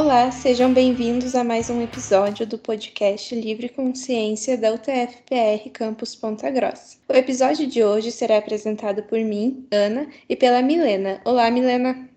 Olá, sejam bem-vindos a mais um episódio do podcast Livre Consciência da UTF-PR Campus Ponta Grossa. O episódio de hoje será apresentado por mim, Ana, e pela Milena. Olá, Milena.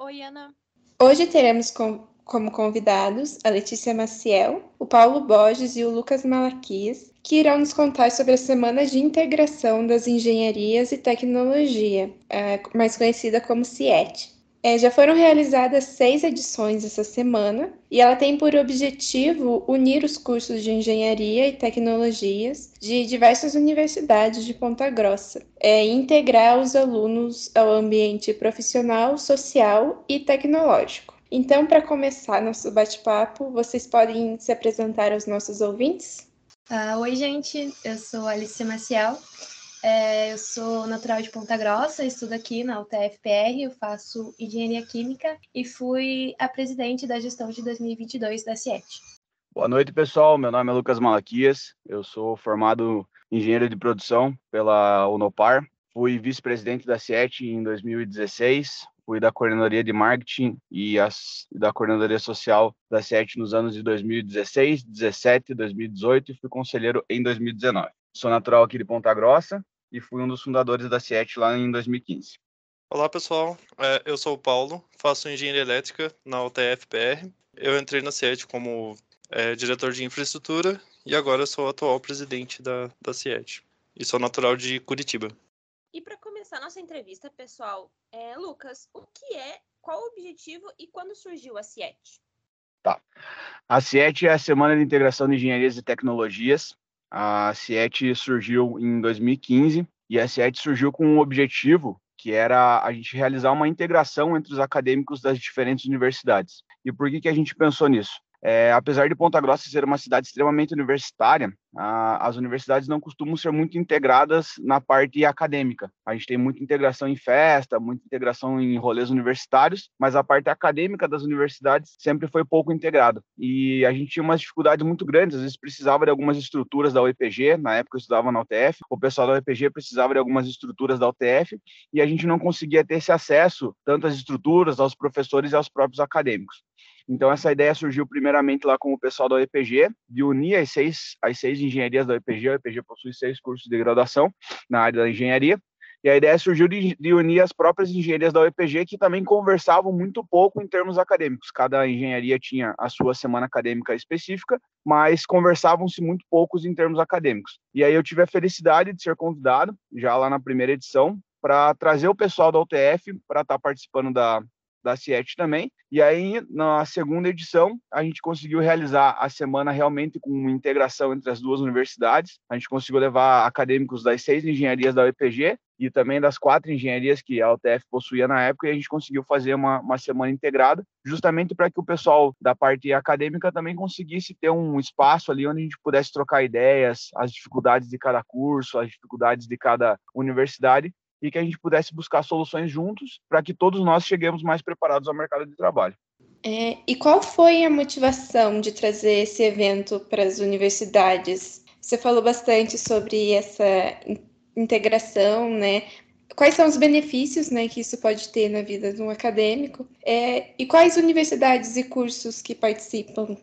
Oi, Ana. Hoje teremos com, como convidados a Letícia Maciel, o Paulo Borges e o Lucas Malaquias, que irão nos contar sobre a Semana de Integração das Engenharias e Tecnologia, eh, mais conhecida como CIET. É, já foram realizadas seis edições essa semana e ela tem por objetivo unir os cursos de engenharia e tecnologias de diversas universidades de Ponta Grossa é, e integrar os alunos ao ambiente profissional, social e tecnológico. Então, para começar nosso bate-papo, vocês podem se apresentar aos nossos ouvintes? Uh, oi, gente, eu sou Alicia Maciel, é, eu sou natural de Ponta Grossa, estudo aqui na UTFPR, eu faço engenharia química e fui a presidente da gestão de 2022 da CIET. Boa noite, pessoal. Meu nome é Lucas Malaquias, eu sou formado engenheiro de produção pela Unopar, fui vice-presidente da CIET em 2016, fui da coordenadoria de marketing e as, da coordenadoria social da CIET nos anos de 2016, 2017, 2018 e fui conselheiro em 2019. Sou natural aqui de Ponta Grossa, e fui um dos fundadores da CIET lá em 2015. Olá pessoal, é, eu sou o Paulo, faço engenharia elétrica na UTF-PR. Eu entrei na CIET como é, diretor de infraestrutura e agora sou o atual presidente da, da CIET. E sou natural de Curitiba. E para começar nossa entrevista, pessoal, é, Lucas, o que é, qual o objetivo e quando surgiu a CIET? Tá. A CIET é a Semana de Integração de Engenharias e Tecnologias, a CIET surgiu em 2015 e a CIET surgiu com um objetivo que era a gente realizar uma integração entre os acadêmicos das diferentes universidades. E por que, que a gente pensou nisso? É, apesar de Ponta Grossa ser uma cidade extremamente universitária, a, as universidades não costumam ser muito integradas na parte acadêmica. A gente tem muita integração em festa, muita integração em rolês universitários, mas a parte acadêmica das universidades sempre foi pouco integrada. E a gente tinha umas dificuldades muito grandes, às vezes precisava de algumas estruturas da UEPG, na época eu estudava na UTF, o pessoal da UEPG precisava de algumas estruturas da UTF, e a gente não conseguia ter esse acesso, tanto às estruturas, aos professores e aos próprios acadêmicos. Então, essa ideia surgiu primeiramente lá com o pessoal da UEPG, de unir as seis, as seis engenharias da UEPG. A UEPG possui seis cursos de graduação na área da engenharia. E a ideia surgiu de, de, unir as próprias engenharias da UEPG, que também conversavam muito pouco em termos acadêmicos. Cada engenharia tinha a sua semana acadêmica específica, mas conversavam-se muito poucos em termos acadêmicos. E aí eu tive a felicidade de ser convidado, já lá na primeira edição, para trazer o pessoal da UTF para estar tá participando da, da CIET também. E aí, na segunda edição, a gente conseguiu realizar a semana realmente com integração entre as duas universidades. A gente conseguiu levar acadêmicos das seis engenharias da UEPG e também das quatro engenharias que a UTF possuía na época, e a gente conseguiu fazer uma, uma semana integrada, justamente para que o pessoal da parte acadêmica também conseguisse ter um espaço ali onde a gente pudesse trocar ideias, as dificuldades de cada curso, as dificuldades de cada universidade, e que a gente pudesse buscar soluções juntos para que todos nós cheguemos mais preparados ao mercado de trabalho. É, e qual foi a motivação de trazer esse evento para as universidades? Você falou bastante sobre essa integração, né? Quais são os benefícios né, que isso pode ter na vida de um acadêmico? É, e quais universidades e cursos que participam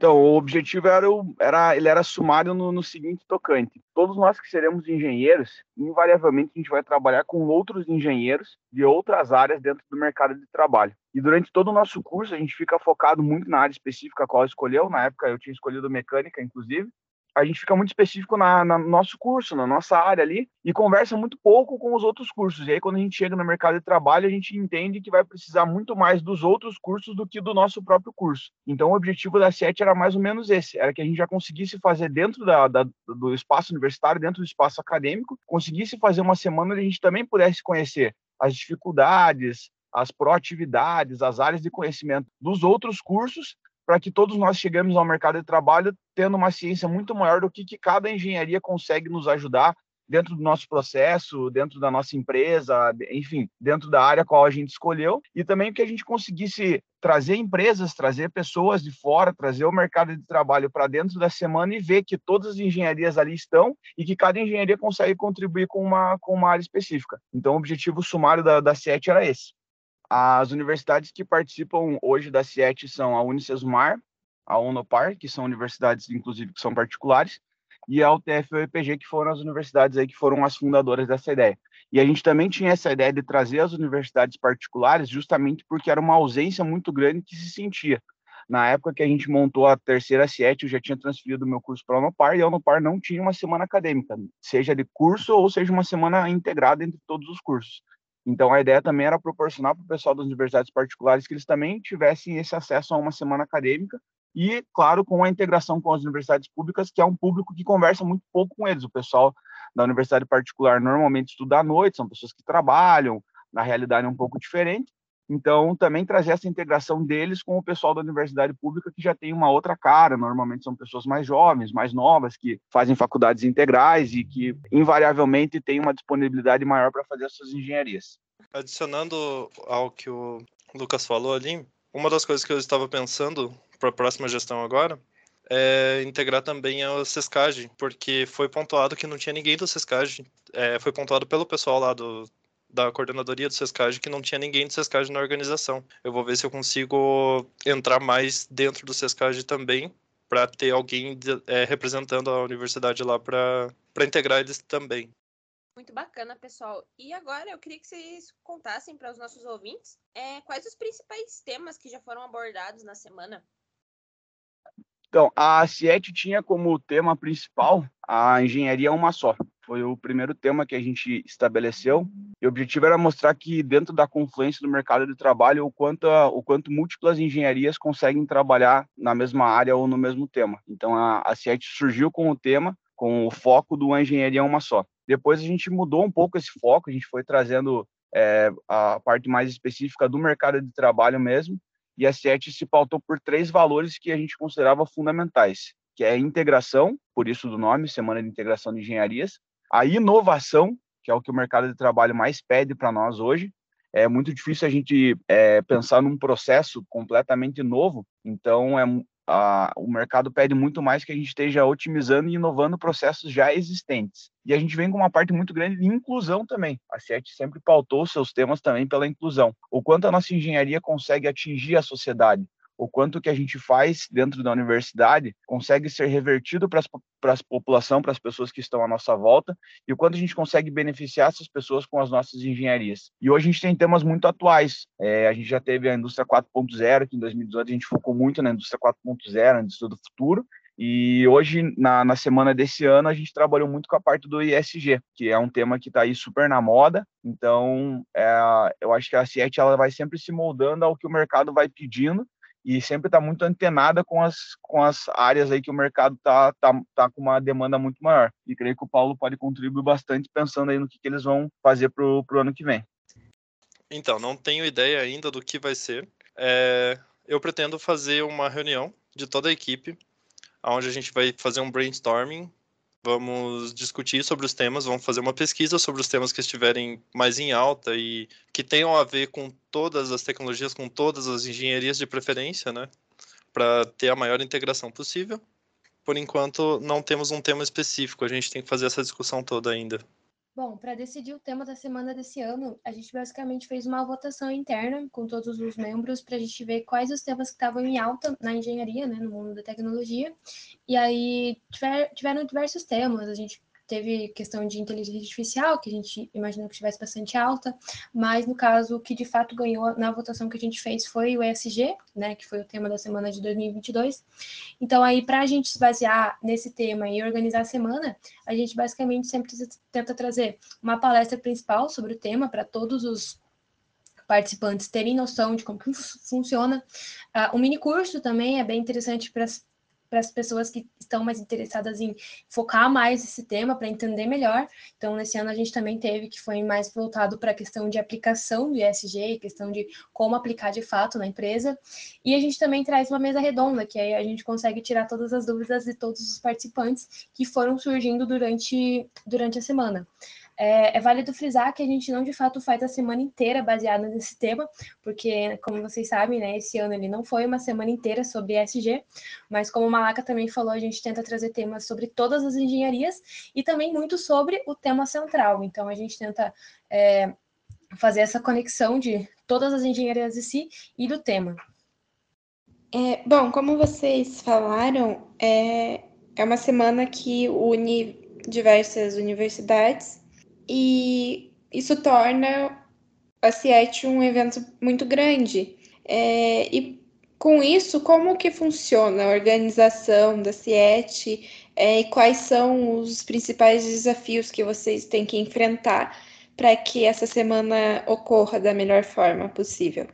então, o objetivo era, era ele era sumário no, no, seguinte tocante. Todos nós que seremos engenheiros, invariavelmente a gente vai trabalhar com outros engenheiros de outras áreas dentro do mercado de trabalho. E durante todo o nosso curso, a gente fica focado muito na área específica a qual escolheu. Na época, eu tinha escolhido mecânica, inclusive a gente fica muito específico na, na, no nosso curso, na nossa área ali, e conversa muito pouco com os outros cursos. E aí, quando a gente chega no mercado de trabalho, a gente entende que vai precisar muito mais dos outros cursos do que do nosso próprio curso. Então, o objetivo da SET era mais ou menos esse: era que a gente já conseguisse fazer dentro da, da, do espaço universitário, dentro do espaço acadêmico, conseguisse fazer uma semana onde a gente também pudesse conhecer as dificuldades, as proatividades, as áreas de conhecimento dos outros cursos, para que todos nós cheguemos ao mercado de trabalho tendo uma ciência muito maior do que, que cada engenharia consegue nos ajudar dentro do nosso processo, dentro da nossa empresa, enfim, dentro da área qual a gente escolheu, e também que a gente conseguisse trazer empresas, trazer pessoas de fora, trazer o mercado de trabalho para dentro da semana e ver que todas as engenharias ali estão e que cada engenharia consegue contribuir com uma, com uma área específica. Então, o objetivo sumário da, da CET era esse. As universidades que participam hoje da CIET são a Unicesumar, a Unopar, que são universidades, inclusive, que são particulares, e a UTF e o EPG, que foram as universidades aí que foram as fundadoras dessa ideia. E a gente também tinha essa ideia de trazer as universidades particulares justamente porque era uma ausência muito grande que se sentia. Na época que a gente montou a terceira SIET, eu já tinha transferido meu curso para a Unopar, e a Unopar não tinha uma semana acadêmica, seja de curso ou seja uma semana integrada entre todos os cursos. Então, a ideia também era proporcionar para o pessoal das universidades particulares que eles também tivessem esse acesso a uma semana acadêmica e, claro, com a integração com as universidades públicas, que é um público que conversa muito pouco com eles. O pessoal da universidade particular normalmente estuda à noite, são pessoas que trabalham, na realidade é um pouco diferente. Então, também trazer essa integração deles com o pessoal da universidade pública, que já tem uma outra cara, normalmente são pessoas mais jovens, mais novas, que fazem faculdades integrais e que, invariavelmente, têm uma disponibilidade maior para fazer as suas engenharias. Adicionando ao que o Lucas falou ali, uma das coisas que eu estava pensando para a próxima gestão agora é integrar também a Sescage, porque foi pontuado que não tinha ninguém do Sescage, é, foi pontuado pelo pessoal lá do, da coordenadoria do Sescage que não tinha ninguém do Sescage na organização. Eu vou ver se eu consigo entrar mais dentro do Sescage também, para ter alguém de, é, representando a universidade lá para integrar eles também. Muito bacana, pessoal. E agora eu queria que vocês contassem para os nossos ouvintes é, quais os principais temas que já foram abordados na semana. Então, a CIET tinha como tema principal a engenharia uma só. Foi o primeiro tema que a gente estabeleceu. E o objetivo era mostrar que dentro da confluência do mercado de trabalho, o quanto, o quanto múltiplas engenharias conseguem trabalhar na mesma área ou no mesmo tema. Então, a, a CIET surgiu com o tema, com o foco do engenharia uma só. Depois a gente mudou um pouco esse foco, a gente foi trazendo é, a parte mais específica do mercado de trabalho mesmo, e a SET se pautou por três valores que a gente considerava fundamentais, que é integração, por isso do nome, Semana de Integração de Engenharias, a inovação, que é o que o mercado de trabalho mais pede para nós hoje. É muito difícil a gente é, pensar num processo completamente novo, então é, a, o mercado pede muito mais que a gente esteja otimizando e inovando processos já existentes. E a gente vem com uma parte muito grande de inclusão também. A CIET sempre pautou seus temas também pela inclusão. O quanto a nossa engenharia consegue atingir a sociedade, o quanto que a gente faz dentro da universidade consegue ser revertido para a população, para as pessoas que estão à nossa volta, e o quanto a gente consegue beneficiar essas pessoas com as nossas engenharias. E hoje a gente tem temas muito atuais. É, a gente já teve a indústria 4.0, que em 2018 a gente focou muito na indústria 4.0, na indústria do futuro, e hoje, na, na, semana desse ano, a gente trabalhou muito com a parte do ISG, que é um tema que está aí super na moda. Então, é, eu acho que a CIET ela vai sempre se moldando ao que o mercado vai pedindo e sempre está muito antenada com as, com as áreas aí que o mercado está tá, tá com uma demanda muito maior. E creio que o Paulo pode contribuir bastante pensando aí no que, que eles vão fazer para o ano que vem. Então, não tenho ideia ainda do que vai ser. É, eu pretendo fazer uma reunião de toda a equipe, onde a gente vai fazer um brainstorming Vamos discutir sobre os temas, vamos fazer uma pesquisa sobre os temas que estiverem mais em alta e que tenham a ver com todas as tecnologias, com todas as engenharias de preferência, né? Para ter a maior integração possível. Por enquanto, não temos um tema específico, a gente tem que fazer essa discussão toda ainda. Bom, para decidir o tema da semana desse ano, a gente basicamente fez uma votação interna com todos os membros para a gente ver quais os temas que estavam em alta na engenharia, né, no mundo da tecnologia. E aí tiver, tiveram diversos temas, a gente teve questão de inteligência artificial, que a gente imaginou que estivesse bastante alta, mas no caso, o que de fato ganhou na votação que a gente fez foi o ESG, né, que foi o tema da semana de 2022. Então, aí, para a gente se basear nesse tema e organizar a semana, a gente basicamente sempre tenta trazer uma palestra principal sobre o tema para todos os participantes terem noção de como que funciona. Uh, o mini curso também é bem interessante para para as pessoas que estão mais interessadas em focar mais esse tema para entender melhor. Então, nesse ano a gente também teve que foi mais voltado para a questão de aplicação do ISG, questão de como aplicar de fato na empresa. E a gente também traz uma mesa redonda, que aí a gente consegue tirar todas as dúvidas de todos os participantes que foram surgindo durante, durante a semana. É, é, válido frisar que a gente não de fato faz a semana inteira baseada nesse tema, porque, como vocês sabem, né, esse ano ele não foi uma semana inteira sobre ESG, mas como o Malaca também falou, a gente tenta trazer temas sobre todas as engenharias e também muito sobre o tema central. Então a gente tenta é, fazer essa conexão de todas as engenharias em si e do tema. É, bom, como vocês falaram, é, é uma semana que une diversas universidades e isso torna a CIET um evento muito grande. É, e com isso, como que funciona a organização da CIET é, e quais são os principais desafios que vocês têm que enfrentar para que essa semana ocorra da melhor forma possível?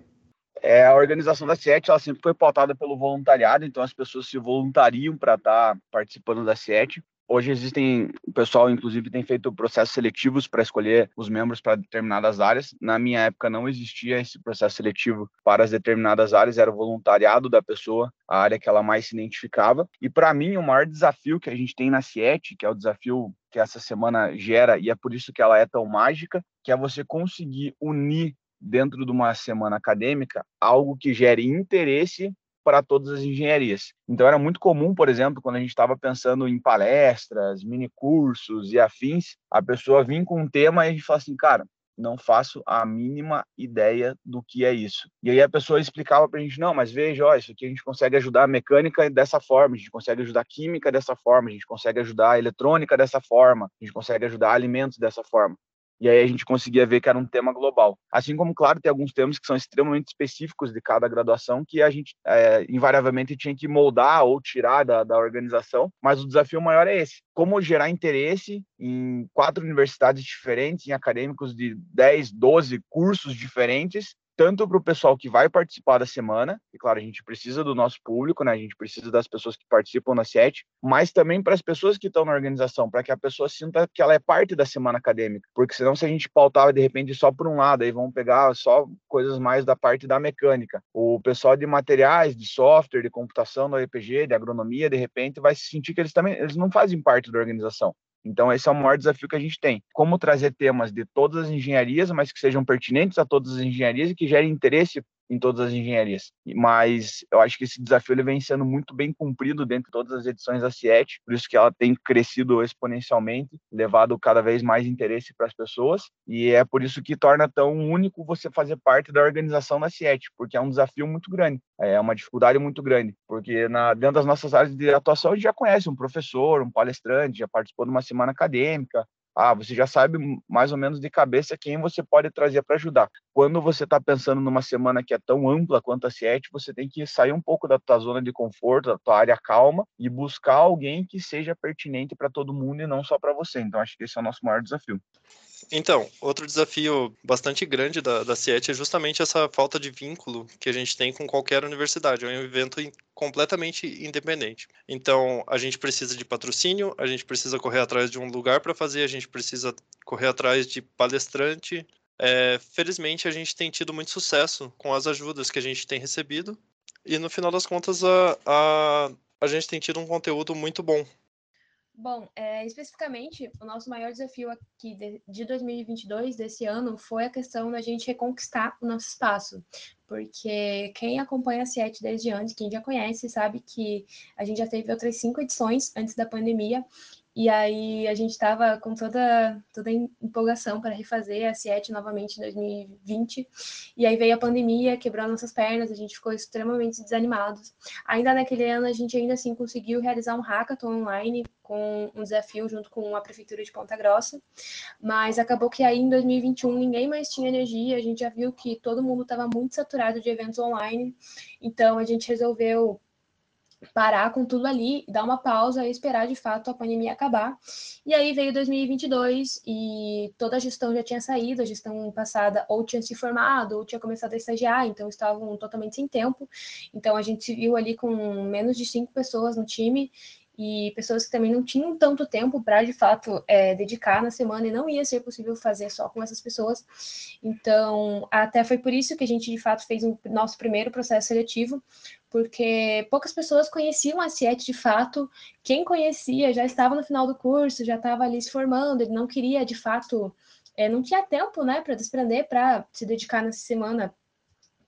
É, a organização da CIET ela sempre foi pautada pelo voluntariado, então as pessoas se voluntariam para estar tá participando da CIET. Hoje existem, o pessoal inclusive tem feito processos seletivos para escolher os membros para determinadas áreas. Na minha época não existia esse processo seletivo para as determinadas áreas, era o voluntariado da pessoa, a área que ela mais se identificava. E para mim o maior desafio que a gente tem na CIET, que é o desafio que essa semana gera e é por isso que ela é tão mágica, que é você conseguir unir dentro de uma semana acadêmica algo que gere interesse para todas as engenharias. Então era muito comum, por exemplo, quando a gente estava pensando em palestras, mini cursos e afins, a pessoa vir com um tema e a gente fala assim, cara, não faço a mínima ideia do que é isso. E aí a pessoa explicava para a gente, não, mas veja, ó, isso aqui a gente consegue ajudar a mecânica dessa forma, a gente consegue ajudar a química dessa forma, a gente consegue ajudar a eletrônica dessa forma, a gente consegue ajudar alimentos dessa forma. E aí a gente conseguia ver que era um tema global. Assim como, claro, tem alguns temas que são extremamente específicos de cada graduação que a gente é, invariavelmente tinha que moldar ou tirar da, da organização, mas o desafio maior é esse. Como gerar interesse em quatro universidades diferentes, em acadêmicos de 10, 12 cursos diferentes, tanto para o pessoal que vai participar da semana, e claro, a gente precisa do nosso público, né? A gente precisa das pessoas que participam na SET, mas também para as pessoas que estão na organização, para que a pessoa sinta que ela é parte da semana acadêmica. Porque senão, se a gente pautar de repente só por um lado, aí vão pegar só coisas mais da parte da mecânica. O pessoal de materiais, de software, de computação, do EPG, de agronomia, de repente vai se sentir que eles também eles não fazem parte da organização. Então, esse é o maior desafio que a gente tem. Como trazer temas de todas as engenharias, mas que sejam pertinentes a todas as engenharias e que gerem interesse em todas as engenharias. Mas eu acho que esse desafio ele vem sendo muito bem cumprido dentro de todas as edições da CIET, por isso que ela tem crescido exponencialmente, levado cada vez mais interesse para as pessoas, e é por isso que torna tão único você fazer parte da organização da CIET, porque é um desafio muito grande, é uma dificuldade muito grande, porque na, dentro das nossas áreas de atuação a gente já conhece um professor, um palestrante, já participou de uma semana acadêmica, ah, você já sabe mais ou menos de cabeça quem você pode trazer para ajudar. Quando você está pensando numa semana que é tão ampla quanto a CIET, você tem que sair um pouco da tua zona de conforto, da tua área calma e buscar alguém que seja pertinente para todo mundo e não só para você. Então, acho que esse é o nosso maior desafio. Então, outro desafio bastante grande da, da CIET é justamente essa falta de vínculo que a gente tem com qualquer universidade. É um evento completamente independente. Então, a gente precisa de patrocínio, a gente precisa correr atrás de um lugar para fazer, a gente precisa correr atrás de palestrante. É, felizmente, a gente tem tido muito sucesso com as ajudas que a gente tem recebido. E no final das contas, a, a, a gente tem tido um conteúdo muito bom Bom, é, especificamente, o nosso maior desafio aqui de, de 2022, desse ano, foi a questão da gente reconquistar o nosso espaço. Porque quem acompanha a CIET desde antes, quem já conhece, sabe que a gente já teve outras cinco edições antes da pandemia e aí a gente estava com toda, toda empolgação para refazer a CIET novamente em 2020. E aí veio a pandemia, quebrou nossas pernas, a gente ficou extremamente desanimado. Ainda naquele ano a gente ainda assim conseguiu realizar um hackathon online com um desafio junto com a prefeitura de Ponta Grossa, mas acabou que aí em 2021 ninguém mais tinha energia, a gente já viu que todo mundo estava muito saturado de eventos online, então a gente resolveu parar com tudo ali, dar uma pausa e esperar de fato a pandemia acabar. E aí veio 2022 e toda a gestão já tinha saído, a gestão passada ou tinha se formado ou tinha começado a estagiar, então estavam totalmente sem tempo. Então a gente se viu ali com menos de cinco pessoas no time e pessoas que também não tinham tanto tempo para de fato é, dedicar na semana e não ia ser possível fazer só com essas pessoas. Então, até foi por isso que a gente de fato fez o um, nosso primeiro processo seletivo, porque poucas pessoas conheciam a CIET de fato. Quem conhecia já estava no final do curso, já estava ali se formando, ele não queria de fato, é, não tinha tempo né, para desprender, para se dedicar nessa semana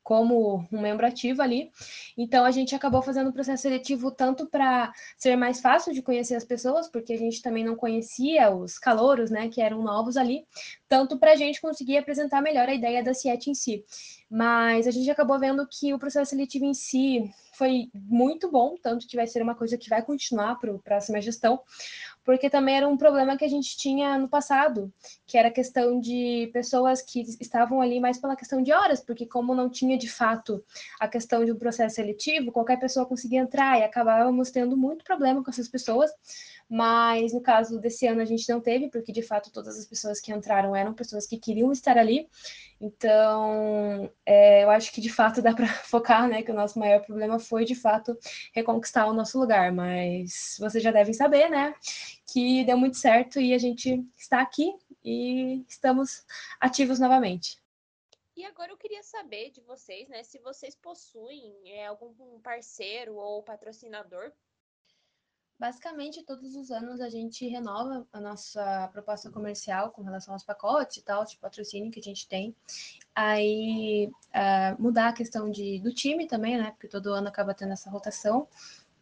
como um membro ativo ali. Então a gente acabou fazendo o processo seletivo tanto para ser mais fácil de conhecer as pessoas, porque a gente também não conhecia os calouros, né, que eram novos ali, tanto para a gente conseguir apresentar melhor a ideia da CIET em si. Mas a gente acabou vendo que o processo seletivo em si foi muito bom, tanto que vai ser uma coisa que vai continuar para a próxima gestão, porque também era um problema que a gente tinha no passado, que era a questão de pessoas que estavam ali mais pela questão de horas, porque como não tinha de fato a questão de um processo seletivo, qualquer pessoa conseguia entrar e acabávamos tendo muito problema com essas pessoas, mas no caso desse ano a gente não teve, porque de fato todas as pessoas que entraram eram pessoas que queriam estar ali. Então, é, eu acho que de fato dá para focar, né, que o nosso maior problema foi de fato reconquistar o nosso lugar, mas vocês já devem saber, né, que deu muito certo e a gente está aqui e estamos ativos novamente. E agora eu queria saber de vocês, né, se vocês possuem é, algum parceiro ou patrocinador Basicamente, todos os anos a gente renova a nossa proposta comercial com relação aos pacotes e tal, de patrocínio que a gente tem. Aí, uh, mudar a questão de, do time também, né? Porque todo ano acaba tendo essa rotação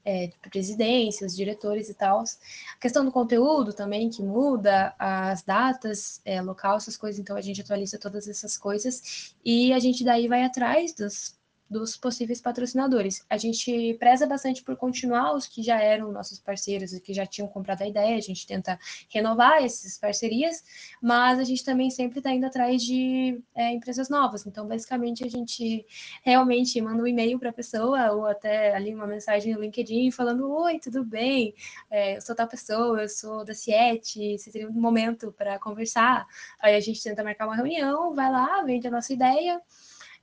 é, de presidências, diretores e tal. A questão do conteúdo também, que muda, as datas, é, local, essas coisas. Então, a gente atualiza todas essas coisas. E a gente daí vai atrás dos dos possíveis patrocinadores. A gente preza bastante por continuar os que já eram nossos parceiros e que já tinham comprado a ideia, a gente tenta renovar essas parcerias, mas a gente também sempre está indo atrás de é, empresas novas. Então, basicamente, a gente realmente manda um e-mail para a pessoa ou até ali uma mensagem no LinkedIn falando: Oi, tudo bem? É, eu sou tal pessoa, eu sou da CIET, você teria um momento para conversar? Aí a gente tenta marcar uma reunião, vai lá, vende a nossa ideia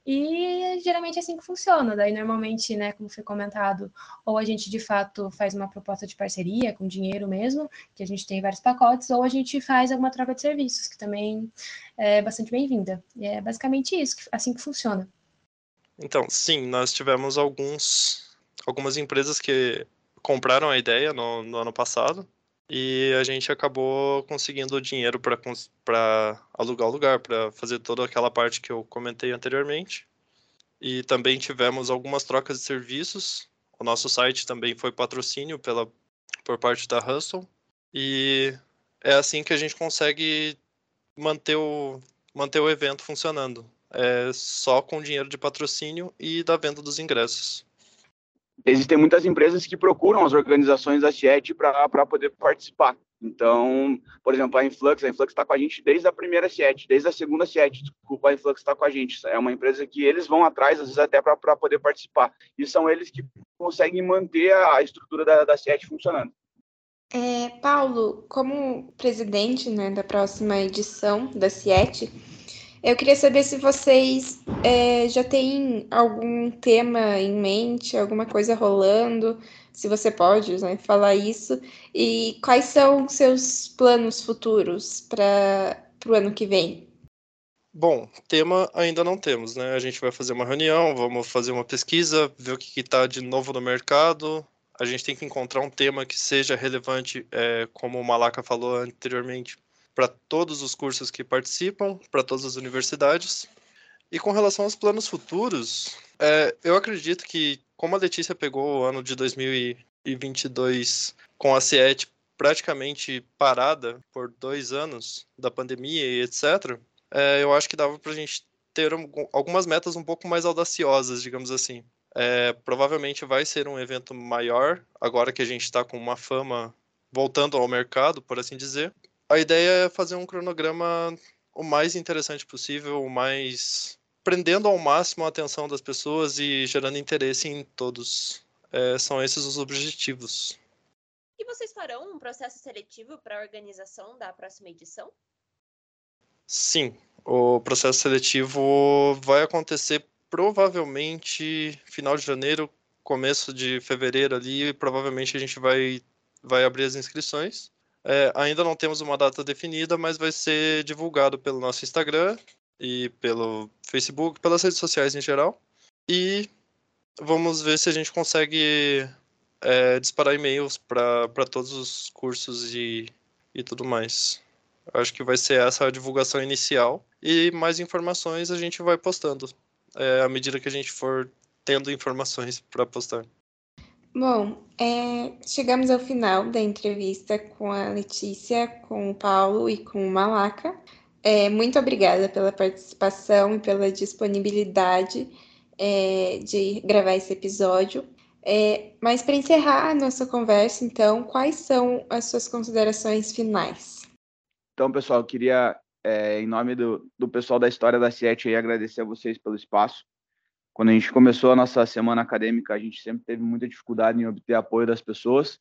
e geralmente é assim que funciona. Daí, normalmente, né, como foi comentado, ou a gente de fato faz uma proposta de parceria com dinheiro mesmo, que a gente tem vários pacotes, ou a gente faz alguma troca de serviços, que também é bastante bem-vinda. E é basicamente isso, assim que funciona. Então, sim, nós tivemos alguns, algumas empresas que compraram a ideia no, no ano passado, e a gente acabou conseguindo dinheiro para alugar o lugar, para fazer toda aquela parte que eu comentei anteriormente. E também tivemos algumas trocas de serviços. O nosso site também foi patrocínio pela, por parte da Hustle. E é assim que a gente consegue manter o, manter o evento funcionando. É só com dinheiro de patrocínio e da venda dos ingressos existem muitas empresas que procuram as organizações da CIET para poder participar. Então, por exemplo, a Influx, a Influx está com a gente desde a primeira CIET, desde a segunda CIET, desculpa, a Influx está com a gente. É uma empresa que eles vão atrás, às vezes até para poder participar. E são eles que conseguem manter a estrutura da, da CIET funcionando. É, Paulo, como presidente né, da próxima edição da CIET, eu queria saber se vocês é, já têm algum tema em mente, alguma coisa rolando, se você pode né, falar isso, e quais são seus planos futuros para o ano que vem? Bom, tema ainda não temos, né? A gente vai fazer uma reunião, vamos fazer uma pesquisa, ver o que está de novo no mercado. A gente tem que encontrar um tema que seja relevante, é, como o Malaca falou anteriormente, para todos os cursos que participam, para todas as universidades. E com relação aos planos futuros, é, eu acredito que, como a Letícia pegou o ano de 2022 com a CIET praticamente parada por dois anos da pandemia e etc., é, eu acho que dava para a gente ter algumas metas um pouco mais audaciosas, digamos assim. É, provavelmente vai ser um evento maior, agora que a gente está com uma fama voltando ao mercado, por assim dizer. A ideia é fazer um cronograma o mais interessante possível, o mais prendendo ao máximo a atenção das pessoas e gerando interesse em todos. É, são esses os objetivos. E vocês farão um processo seletivo para a organização da próxima edição? Sim, o processo seletivo vai acontecer provavelmente final de janeiro, começo de fevereiro ali, provavelmente a gente vai, vai abrir as inscrições. É, ainda não temos uma data definida, mas vai ser divulgado pelo nosso Instagram e pelo Facebook, pelas redes sociais em geral. E vamos ver se a gente consegue é, disparar e-mails para todos os cursos e, e tudo mais. Acho que vai ser essa a divulgação inicial. E mais informações a gente vai postando é, à medida que a gente for tendo informações para postar. Bom, é, chegamos ao final da entrevista com a Letícia, com o Paulo e com o Malaca. É, muito obrigada pela participação e pela disponibilidade é, de gravar esse episódio. É, mas para encerrar a nossa conversa, então, quais são as suas considerações finais? Então, pessoal, eu queria, é, em nome do, do pessoal da História da Siete, agradecer a vocês pelo espaço. Quando a gente começou a nossa semana acadêmica, a gente sempre teve muita dificuldade em obter apoio das pessoas.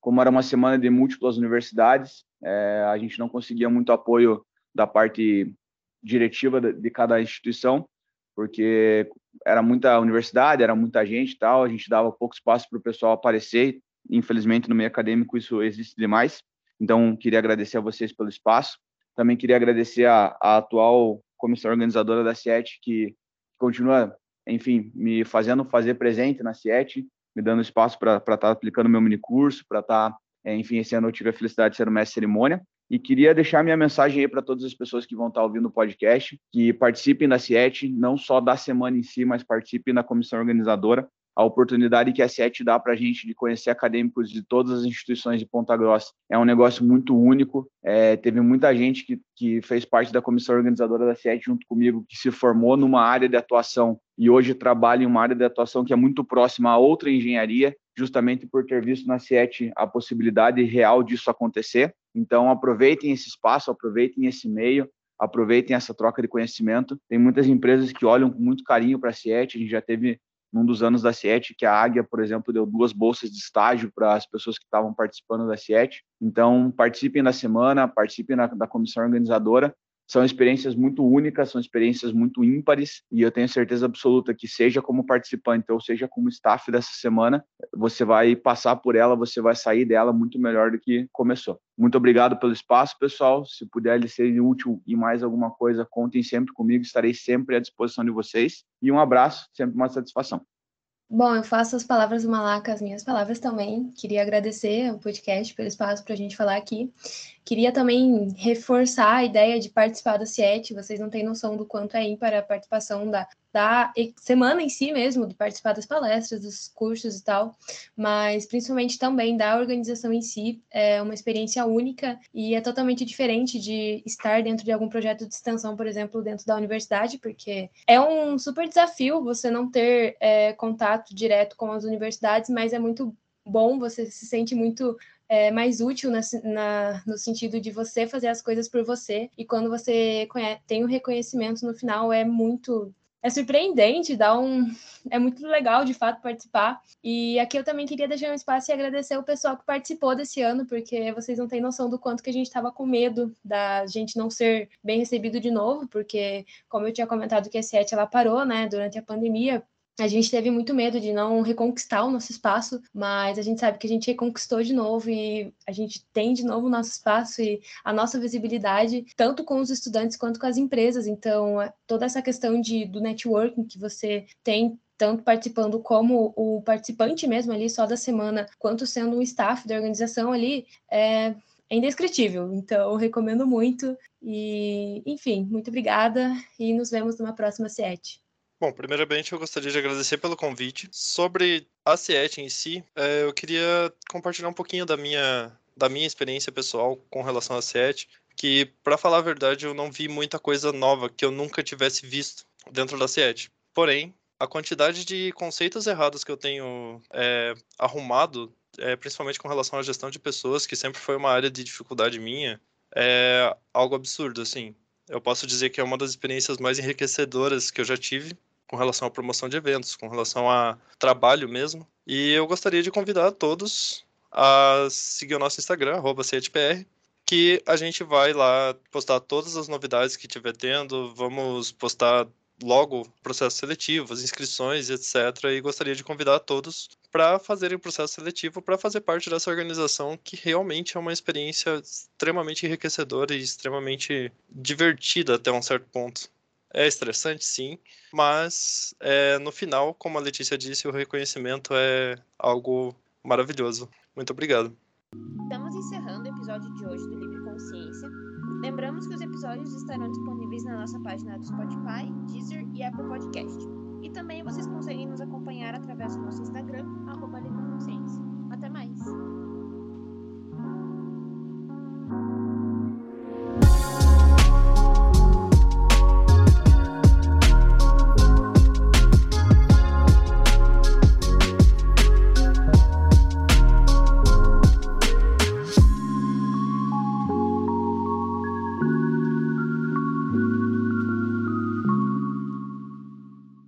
Como era uma semana de múltiplas universidades, é, a gente não conseguia muito apoio da parte diretiva de, de cada instituição porque era muita universidade, era muita gente e tal, a gente dava pouco espaço para o pessoal aparecer. Infelizmente, no meio acadêmico, isso existe demais. Então, queria agradecer a vocês pelo espaço. Também queria agradecer a, a atual comissão organizadora da CIET, que continua, enfim, me fazendo fazer presente na CIET, me dando espaço para estar tá aplicando meu mini curso, para estar, tá, enfim, esse ano eu tive a felicidade de ser o mestre de cerimônia. E queria deixar minha mensagem aí para todas as pessoas que vão estar ouvindo o podcast, que participem da CIET, não só da semana em si, mas participem da comissão organizadora. A oportunidade que a CIET dá para a gente de conhecer acadêmicos de todas as instituições de Ponta Grossa é um negócio muito único. É, teve muita gente que, que fez parte da comissão organizadora da CIET junto comigo, que se formou numa área de atuação e hoje trabalha em uma área de atuação que é muito próxima a outra engenharia, justamente por ter visto na CIET a possibilidade real disso acontecer. Então, aproveitem esse espaço, aproveitem esse meio, aproveitem essa troca de conhecimento. Tem muitas empresas que olham com muito carinho para a CIET. A gente já teve, num dos anos da CIET, que a Águia, por exemplo, deu duas bolsas de estágio para as pessoas que estavam participando da CIET. Então, participem da semana, participem da, da comissão organizadora são experiências muito únicas, são experiências muito ímpares, e eu tenho certeza absoluta que, seja como participante ou seja como staff dessa semana, você vai passar por ela, você vai sair dela muito melhor do que começou. Muito obrigado pelo espaço, pessoal. Se puder lhe ser útil e mais alguma coisa, contem sempre comigo, estarei sempre à disposição de vocês. E um abraço, sempre uma satisfação. Bom, eu faço as palavras do Malaca, as minhas palavras também. Queria agradecer ao podcast pelo espaço para a gente falar aqui. Queria também reforçar a ideia de participar do CIET. Vocês não têm noção do quanto é ímpar a participação da, da semana em si mesmo, de participar das palestras, dos cursos e tal, mas principalmente também da organização em si. É uma experiência única e é totalmente diferente de estar dentro de algum projeto de extensão, por exemplo, dentro da universidade, porque é um super desafio você não ter é, contato direto com as universidades, mas é muito bom, você se sente muito é, mais útil na, na, no sentido de você fazer as coisas por você. E quando você conhece, tem o um reconhecimento no final, é muito. É surpreendente, dá um. É muito legal, de fato, participar. E aqui eu também queria deixar um espaço e agradecer o pessoal que participou desse ano, porque vocês não têm noção do quanto que a gente estava com medo da gente não ser bem recebido de novo, porque, como eu tinha comentado que a S7 ela parou, né, durante a pandemia, a gente teve muito medo de não reconquistar o nosso espaço, mas a gente sabe que a gente reconquistou de novo e a gente tem de novo o nosso espaço e a nossa visibilidade, tanto com os estudantes quanto com as empresas. Então, é, toda essa questão de, do networking que você tem tanto participando como o participante mesmo ali só da semana, quanto sendo um staff da organização ali, é, indescritível. Então, recomendo muito. E, enfim, muito obrigada e nos vemos numa próxima set. Bom, primeiramente eu gostaria de agradecer pelo convite. Sobre a CIET em si, é, eu queria compartilhar um pouquinho da minha, da minha experiência pessoal com relação à CIET, que, para falar a verdade, eu não vi muita coisa nova que eu nunca tivesse visto dentro da CIET. Porém, a quantidade de conceitos errados que eu tenho é, arrumado, é, principalmente com relação à gestão de pessoas, que sempre foi uma área de dificuldade minha, é algo absurdo, assim. Eu posso dizer que é uma das experiências mais enriquecedoras que eu já tive com relação à promoção de eventos, com relação a trabalho mesmo. E eu gostaria de convidar todos a seguir o nosso Instagram, CETPR, que a gente vai lá postar todas as novidades que tiver tendo, vamos postar logo processo seletivo, as inscrições, etc. E gostaria de convidar todos para fazerem o processo seletivo, para fazer parte dessa organização que realmente é uma experiência extremamente enriquecedora e extremamente divertida até um certo ponto. É estressante, sim, mas é, no final, como a Letícia disse, o reconhecimento é algo maravilhoso. Muito obrigado. Lembramos que os episódios estarão disponíveis na nossa página do Spotify, Deezer e Apple Podcast. E também vocês conseguem nos acompanhar através do nosso Instagram, arroba Livre Consciência.